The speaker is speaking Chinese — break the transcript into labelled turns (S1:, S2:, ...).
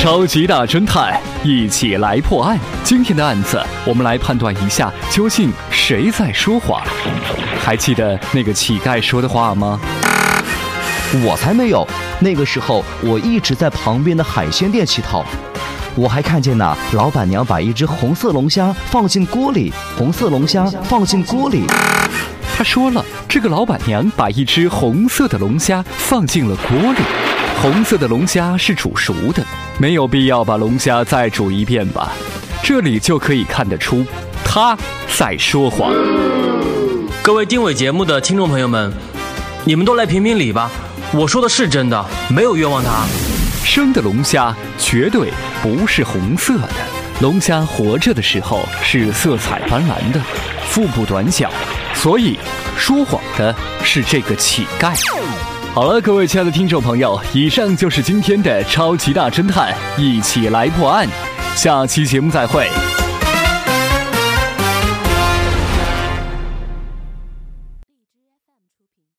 S1: 超级大侦探，一起来破案。今天的案子，我们来判断一下，究竟谁在说谎？还记得那个乞丐说的话吗？
S2: 我才没有！那个时候我一直在旁边的海鲜店乞讨。我还看见呐，老板娘把一只红色龙虾放进锅里，红色龙虾放进锅里。
S1: 他说了，这个老板娘把一只红色的龙虾放进了锅里。红色的龙虾是煮熟的，没有必要把龙虾再煮一遍吧？这里就可以看得出，他在说谎。
S3: 各位定伟节目的听众朋友们，你们都来评评理吧！我说的是真的，没有冤枉他。
S1: 生的龙虾绝对不是红色的，龙虾活着的时候是色彩斑斓的，腹部短小，所以说谎的是这个乞丐。好了，各位亲爱的听众朋友，以上就是今天的超级大侦探，一起来破案。下期节目再会。